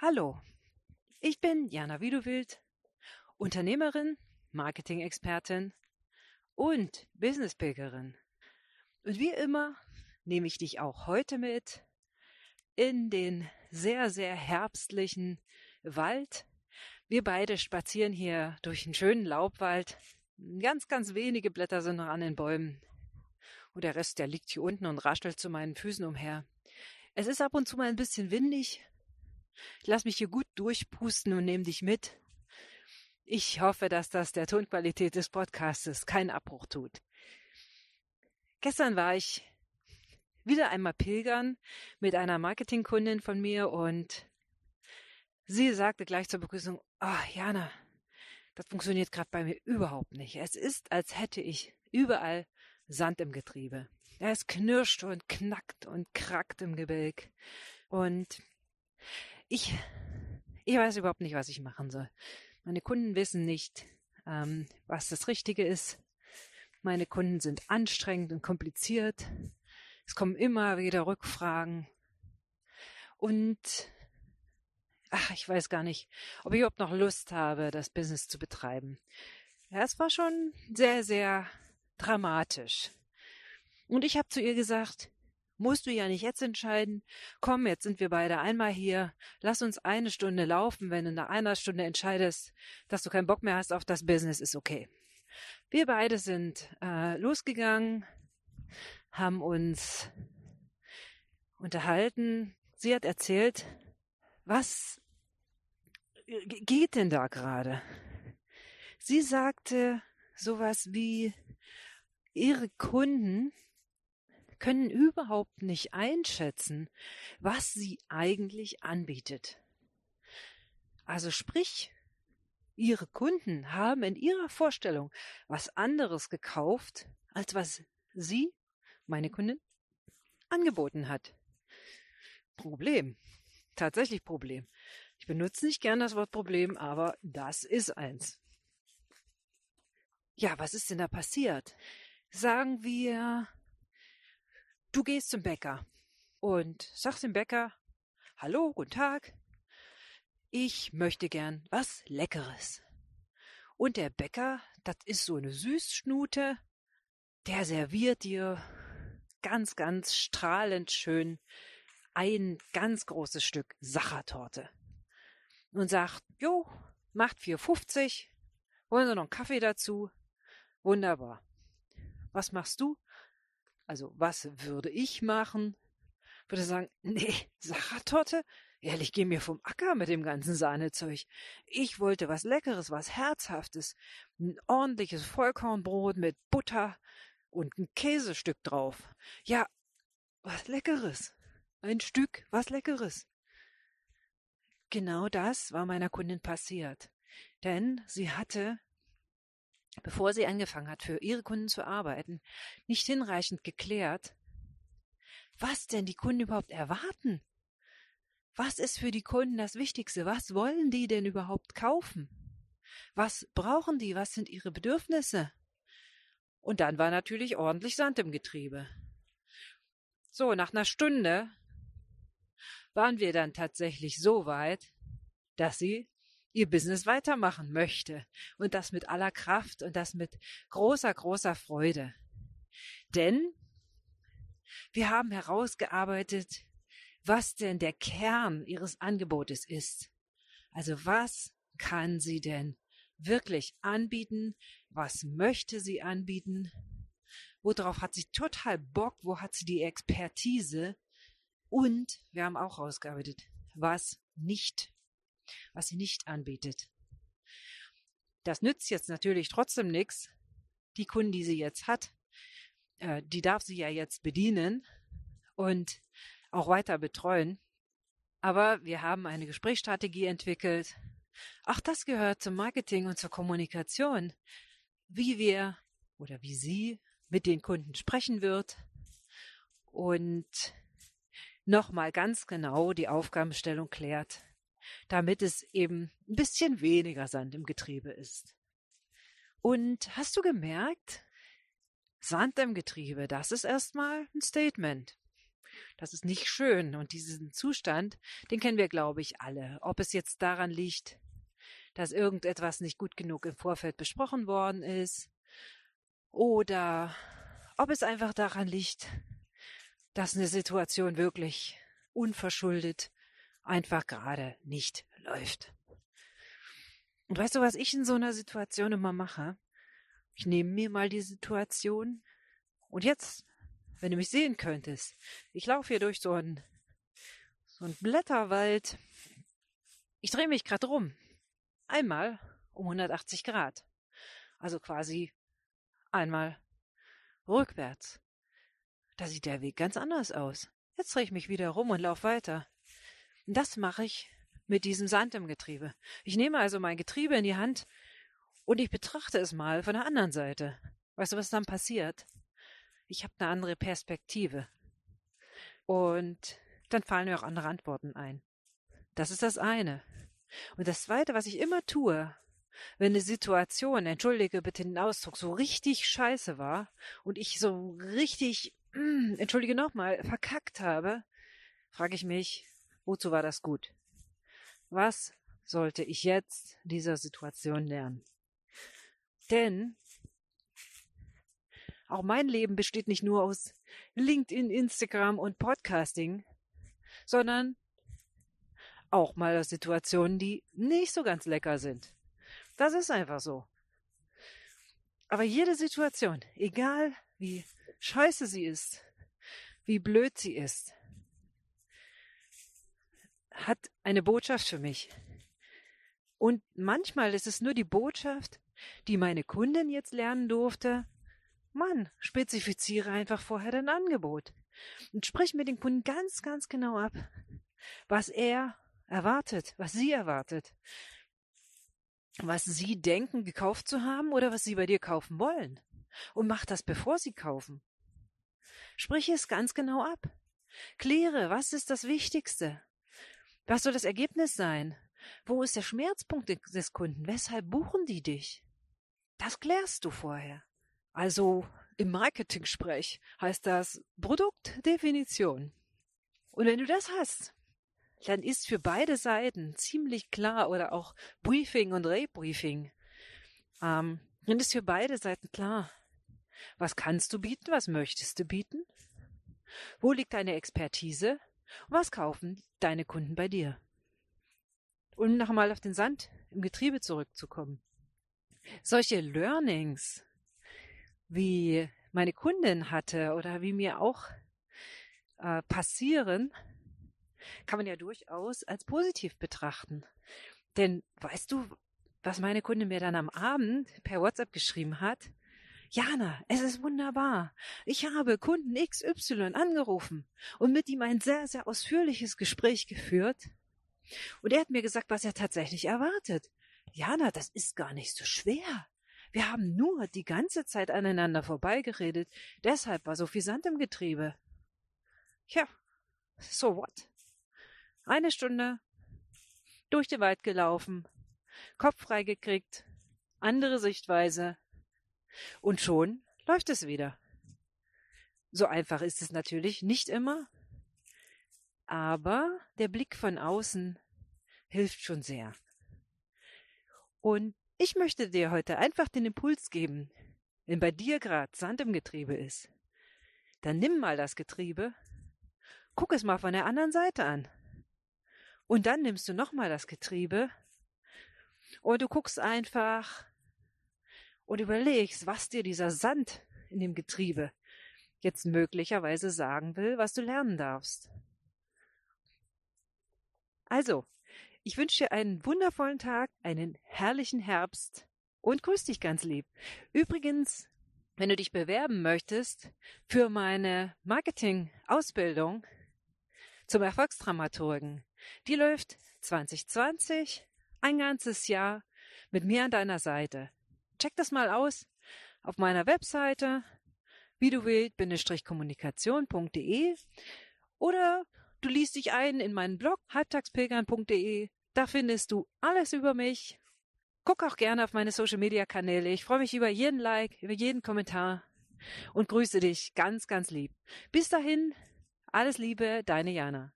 Hallo, ich bin Jana Wiedewild, Unternehmerin, Marketing-Expertin und Business-Pilgerin. Und wie immer nehme ich dich auch heute mit in den sehr, sehr herbstlichen Wald. Wir beide spazieren hier durch einen schönen Laubwald. Ganz, ganz wenige Blätter sind noch an den Bäumen. Und der Rest, der liegt hier unten und raschelt zu meinen Füßen umher. Es ist ab und zu mal ein bisschen windig. Ich lass mich hier gut durchpusten und nehme dich mit. Ich hoffe, dass das der Tonqualität des Podcastes keinen Abbruch tut. Gestern war ich wieder einmal pilgern mit einer Marketingkundin von mir und sie sagte gleich zur Begrüßung, ah, oh, Jana, das funktioniert gerade bei mir überhaupt nicht. Es ist, als hätte ich überall Sand im Getriebe. Es knirscht und knackt und krackt im Gebälk. Und ich, ich weiß überhaupt nicht, was ich machen soll. Meine Kunden wissen nicht, ähm, was das Richtige ist. Meine Kunden sind anstrengend und kompliziert. Es kommen immer wieder Rückfragen. Und ach, ich weiß gar nicht, ob ich überhaupt noch Lust habe, das Business zu betreiben. Ja, es war schon sehr, sehr dramatisch. Und ich habe zu ihr gesagt, musst du ja nicht jetzt entscheiden. Komm, jetzt sind wir beide einmal hier. Lass uns eine Stunde laufen. Wenn du nach einer Stunde entscheidest, dass du keinen Bock mehr hast auf das Business, ist okay. Wir beide sind äh, losgegangen, haben uns unterhalten. Sie hat erzählt, was geht denn da gerade? Sie sagte sowas wie, ihre Kunden können überhaupt nicht einschätzen, was sie eigentlich anbietet. Also sprich, ihre Kunden haben in ihrer Vorstellung was anderes gekauft, als was sie, meine Kundin, angeboten hat. Problem. Tatsächlich Problem. Ich benutze nicht gern das Wort Problem, aber das ist eins. Ja, was ist denn da passiert? Sagen wir, du gehst zum Bäcker und sagst dem Bäcker, hallo, guten Tag, ich möchte gern was Leckeres. Und der Bäcker, das ist so eine Süßschnute, der serviert dir ganz, ganz strahlend schön ein ganz großes Stück Sachertorte und sagt, jo, macht 4,50, wollen Sie noch einen Kaffee dazu? Wunderbar. Was machst du? Also, was würde ich machen? Würde sagen, nee, Sachertorte? Ehrlich, geh mir vom Acker mit dem ganzen Sahnezeug. Ich wollte was Leckeres, was Herzhaftes. Ein ordentliches Vollkornbrot mit Butter und ein Käsestück drauf. Ja, was Leckeres. Ein Stück, was Leckeres. Genau das war meiner Kundin passiert. Denn sie hatte bevor sie angefangen hat, für ihre Kunden zu arbeiten, nicht hinreichend geklärt, was denn die Kunden überhaupt erwarten. Was ist für die Kunden das Wichtigste? Was wollen die denn überhaupt kaufen? Was brauchen die? Was sind ihre Bedürfnisse? Und dann war natürlich ordentlich Sand im Getriebe. So, nach einer Stunde waren wir dann tatsächlich so weit, dass sie ihr Business weitermachen möchte und das mit aller Kraft und das mit großer, großer Freude. Denn wir haben herausgearbeitet, was denn der Kern ihres Angebotes ist. Also was kann sie denn wirklich anbieten? Was möchte sie anbieten? Worauf hat sie total Bock? Wo hat sie die Expertise? Und wir haben auch herausgearbeitet, was nicht was sie nicht anbietet. Das nützt jetzt natürlich trotzdem nichts. Die Kunden, die sie jetzt hat, äh, die darf sie ja jetzt bedienen und auch weiter betreuen. Aber wir haben eine Gesprächsstrategie entwickelt. Auch das gehört zum Marketing und zur Kommunikation. Wie wir oder wie sie mit den Kunden sprechen wird und nochmal ganz genau die Aufgabenstellung klärt damit es eben ein bisschen weniger Sand im Getriebe ist. Und hast du gemerkt, Sand im Getriebe, das ist erstmal ein Statement. Das ist nicht schön. Und diesen Zustand, den kennen wir, glaube ich, alle. Ob es jetzt daran liegt, dass irgendetwas nicht gut genug im Vorfeld besprochen worden ist oder ob es einfach daran liegt, dass eine Situation wirklich unverschuldet einfach gerade nicht läuft. Und weißt du, was ich in so einer Situation immer mache? Ich nehme mir mal die Situation und jetzt, wenn du mich sehen könntest, ich laufe hier durch so einen, so einen Blätterwald. Ich drehe mich gerade rum. Einmal um 180 Grad. Also quasi einmal rückwärts. Da sieht der Weg ganz anders aus. Jetzt drehe ich mich wieder rum und laufe weiter. Das mache ich mit diesem Sand im Getriebe. Ich nehme also mein Getriebe in die Hand und ich betrachte es mal von der anderen Seite. Weißt du, was dann passiert? Ich habe eine andere Perspektive. Und dann fallen mir auch andere Antworten ein. Das ist das eine. Und das zweite, was ich immer tue, wenn eine Situation, entschuldige bitte den Ausdruck, so richtig scheiße war und ich so richtig, mm, entschuldige nochmal, verkackt habe, frage ich mich, wozu war das gut? Was sollte ich jetzt dieser Situation lernen? Denn auch mein Leben besteht nicht nur aus LinkedIn, Instagram und Podcasting, sondern auch mal aus Situationen, die nicht so ganz lecker sind. Das ist einfach so. Aber jede Situation, egal wie scheiße sie ist, wie blöd sie ist, hat eine Botschaft für mich. Und manchmal ist es nur die Botschaft, die meine Kundin jetzt lernen durfte. Mann, spezifiziere einfach vorher dein Angebot und sprich mit dem Kunden ganz, ganz genau ab, was er erwartet, was sie erwartet was sie denken, gekauft zu haben oder was sie bei dir kaufen wollen. Und mach das, bevor sie kaufen. Sprich es ganz genau ab. Kläre, was ist das Wichtigste? Was soll das Ergebnis sein? Wo ist der Schmerzpunkt des Kunden? Weshalb buchen die dich? Das klärst du vorher. Also im Marketing-Sprech heißt das Produktdefinition. Und wenn du das hast, dann ist für beide Seiten ziemlich klar oder auch Briefing und Rebriefing. Ähm, dann ist für beide Seiten klar, was kannst du bieten, was möchtest du bieten, wo liegt deine Expertise was kaufen deine Kunden bei dir. Um nochmal auf den Sand im Getriebe zurückzukommen. Solche Learnings, wie meine Kundin hatte oder wie mir auch äh, passieren, kann man ja durchaus als positiv betrachten. Denn weißt du, was meine Kundin mir dann am Abend per WhatsApp geschrieben hat? Jana, es ist wunderbar. Ich habe Kunden XY angerufen und mit ihm ein sehr, sehr ausführliches Gespräch geführt. Und er hat mir gesagt, was er tatsächlich erwartet. Jana, das ist gar nicht so schwer. Wir haben nur die ganze Zeit aneinander vorbeigeredet. Deshalb war so viel Sand im Getriebe. Ja, so what? Eine Stunde durch den Wald gelaufen, Kopf frei gekriegt, andere Sichtweise und schon läuft es wieder. So einfach ist es natürlich nicht immer, aber der Blick von außen hilft schon sehr. Und ich möchte dir heute einfach den Impuls geben, wenn bei dir gerade Sand im Getriebe ist, dann nimm mal das Getriebe, guck es mal von der anderen Seite an. Und dann nimmst du nochmal das Getriebe und du guckst einfach und überlegst, was dir dieser Sand in dem Getriebe jetzt möglicherweise sagen will, was du lernen darfst. Also, ich wünsche dir einen wundervollen Tag, einen herrlichen Herbst und grüß dich ganz lieb. Übrigens, wenn du dich bewerben möchtest für meine Marketing-Ausbildung zum Erfolgsdramaturgen, die läuft 2020, ein ganzes Jahr mit mir an deiner Seite. Check das mal aus auf meiner Webseite videowild-kommunikation.de oder du liest dich ein in meinen Blog halbtagspilgern.de. Da findest du alles über mich. Guck auch gerne auf meine Social Media Kanäle. Ich freue mich über jeden Like, über jeden Kommentar und grüße dich ganz, ganz lieb. Bis dahin, Alles Liebe, deine Jana.